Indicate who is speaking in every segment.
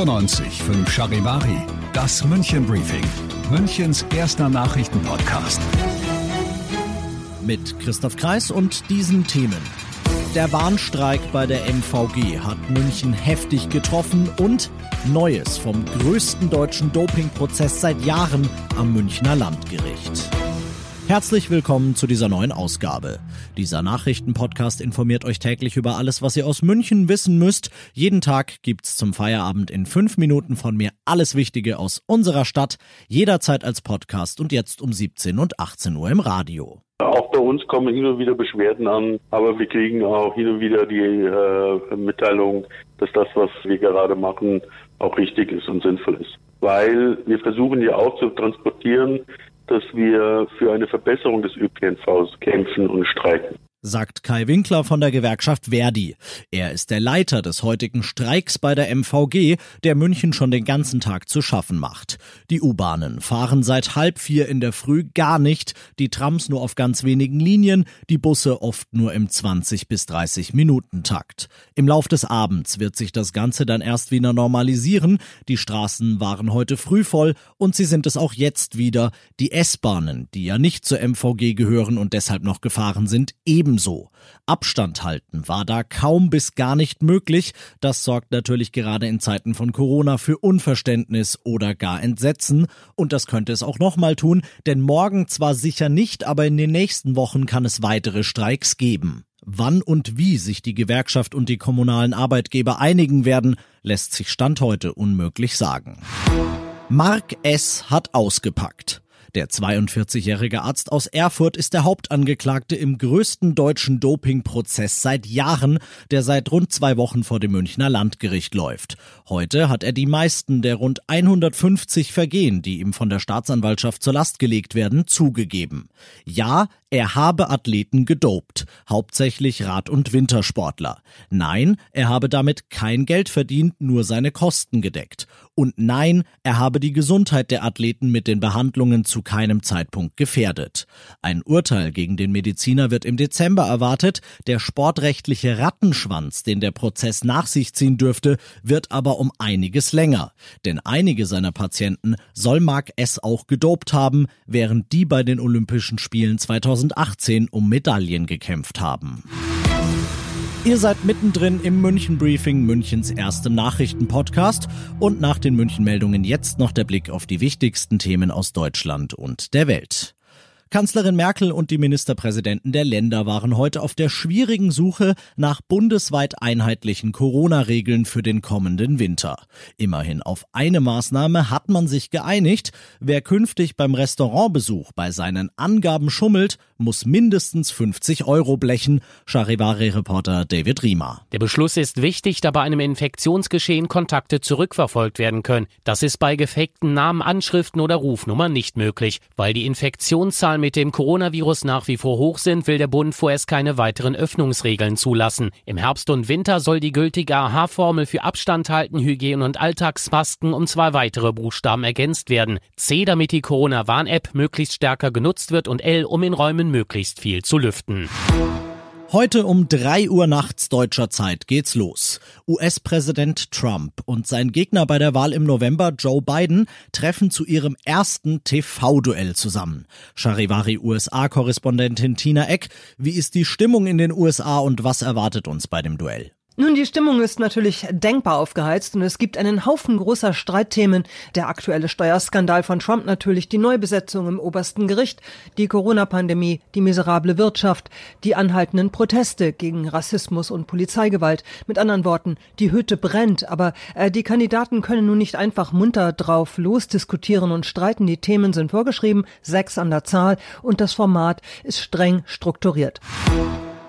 Speaker 1: 95 5 Charivari, das München Briefing, Münchens erster Nachrichtenpodcast.
Speaker 2: Mit Christoph Kreis und diesen Themen. Der Warnstreik bei der MVG hat München heftig getroffen und Neues vom größten deutschen Dopingprozess seit Jahren am Münchner Landgericht. Herzlich willkommen zu dieser neuen Ausgabe. Dieser Nachrichtenpodcast informiert euch täglich über alles, was ihr aus München wissen müsst. Jeden Tag gibt's zum Feierabend in fünf Minuten von mir alles Wichtige aus unserer Stadt, jederzeit als Podcast und jetzt um 17 und 18 Uhr im Radio.
Speaker 3: Auch bei uns kommen hin und wieder Beschwerden an, aber wir kriegen auch hin und wieder die äh, Mitteilung, dass das, was wir gerade machen, auch richtig ist und sinnvoll ist. Weil wir versuchen ja auch zu transportieren, dass wir für eine Verbesserung des ÖPNVs kämpfen und streiken
Speaker 2: sagt Kai Winkler von der Gewerkschaft Verdi. Er ist der Leiter des heutigen Streiks bei der MVG, der München schon den ganzen Tag zu schaffen macht. Die U-Bahnen fahren seit halb vier in der Früh gar nicht, die Trams nur auf ganz wenigen Linien, die Busse oft nur im 20 bis 30 Minuten Takt. Im Lauf des Abends wird sich das Ganze dann erst wieder normalisieren. Die Straßen waren heute früh voll und sie sind es auch jetzt wieder. Die S-Bahnen, die ja nicht zur MVG gehören und deshalb noch gefahren sind, eben ebenso. Abstand halten war da kaum bis gar nicht möglich. Das sorgt natürlich gerade in Zeiten von Corona für Unverständnis oder gar Entsetzen. Und das könnte es auch nochmal tun, denn morgen zwar sicher nicht, aber in den nächsten Wochen kann es weitere Streiks geben. Wann und wie sich die Gewerkschaft und die kommunalen Arbeitgeber einigen werden, lässt sich Stand heute unmöglich sagen. Mark S. hat ausgepackt. Der 42-jährige Arzt aus Erfurt ist der Hauptangeklagte im größten deutschen Dopingprozess seit Jahren, der seit rund zwei Wochen vor dem Münchner Landgericht läuft. Heute hat er die meisten der rund 150 Vergehen, die ihm von der Staatsanwaltschaft zur Last gelegt werden, zugegeben. Ja, er habe Athleten gedopt, hauptsächlich Rad- und Wintersportler. Nein, er habe damit kein Geld verdient, nur seine Kosten gedeckt. Und nein, er habe die Gesundheit der Athleten mit den Behandlungen zu keinem Zeitpunkt gefährdet. Ein Urteil gegen den Mediziner wird im Dezember erwartet. Der sportrechtliche Rattenschwanz, den der Prozess nach sich ziehen dürfte, wird aber um einiges länger. Denn einige seiner Patienten soll Mark S. auch gedopt haben, während die bei den Olympischen Spielen 2000 2018 um Medaillen gekämpft haben. Ihr seid mittendrin im München Briefing, Münchens erstem Nachrichtenpodcast und nach den München Meldungen jetzt noch der Blick auf die wichtigsten Themen aus Deutschland und der Welt. Kanzlerin Merkel und die Ministerpräsidenten der Länder waren heute auf der schwierigen Suche nach bundesweit einheitlichen Corona-Regeln für den kommenden Winter. Immerhin auf eine Maßnahme hat man sich geeinigt. Wer künftig beim Restaurantbesuch bei seinen Angaben schummelt, muss mindestens 50 Euro blechen. Charivari-Reporter David Riemer.
Speaker 4: Der Beschluss ist wichtig, da bei einem Infektionsgeschehen Kontakte zurückverfolgt werden können. Das ist bei gefakten Namen, Anschriften oder Rufnummern nicht möglich, weil die Infektionszahlen mit dem Coronavirus nach wie vor hoch sind, will der Bund vorerst keine weiteren Öffnungsregeln zulassen. Im Herbst und Winter soll die gültige AH-Formel für Abstand halten, Hygiene und Alltagsmasken um zwei weitere Buchstaben ergänzt werden. C, damit die Corona-Warn-App möglichst stärker genutzt wird und L, um in Räumen möglichst viel zu lüften.
Speaker 2: Heute um drei Uhr nachts deutscher Zeit geht's los. US-Präsident Trump und sein Gegner bei der Wahl im November, Joe Biden, treffen zu ihrem ersten TV-Duell zusammen. Charivari USA-Korrespondentin Tina Eck, wie ist die Stimmung in den USA und was erwartet uns bei dem Duell?
Speaker 5: Nun, die Stimmung ist natürlich denkbar aufgeheizt und es gibt einen Haufen großer Streitthemen. Der aktuelle Steuerskandal von Trump natürlich, die Neubesetzung im obersten Gericht, die Corona-Pandemie, die miserable Wirtschaft, die anhaltenden Proteste gegen Rassismus und Polizeigewalt. Mit anderen Worten, die Hütte brennt, aber äh, die Kandidaten können nun nicht einfach munter drauf losdiskutieren und streiten. Die Themen sind vorgeschrieben, sechs an der Zahl und das Format ist streng strukturiert.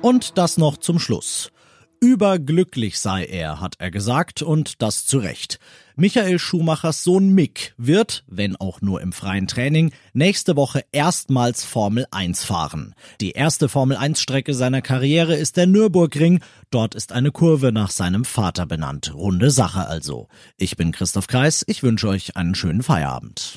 Speaker 2: Und das noch zum Schluss. Überglücklich sei er, hat er gesagt, und das zu Recht. Michael Schumachers Sohn Mick wird, wenn auch nur im freien Training, nächste Woche erstmals Formel 1 fahren. Die erste Formel 1 Strecke seiner Karriere ist der Nürburgring. Dort ist eine Kurve nach seinem Vater benannt. Runde Sache also. Ich bin Christoph Kreis. Ich wünsche euch einen schönen Feierabend.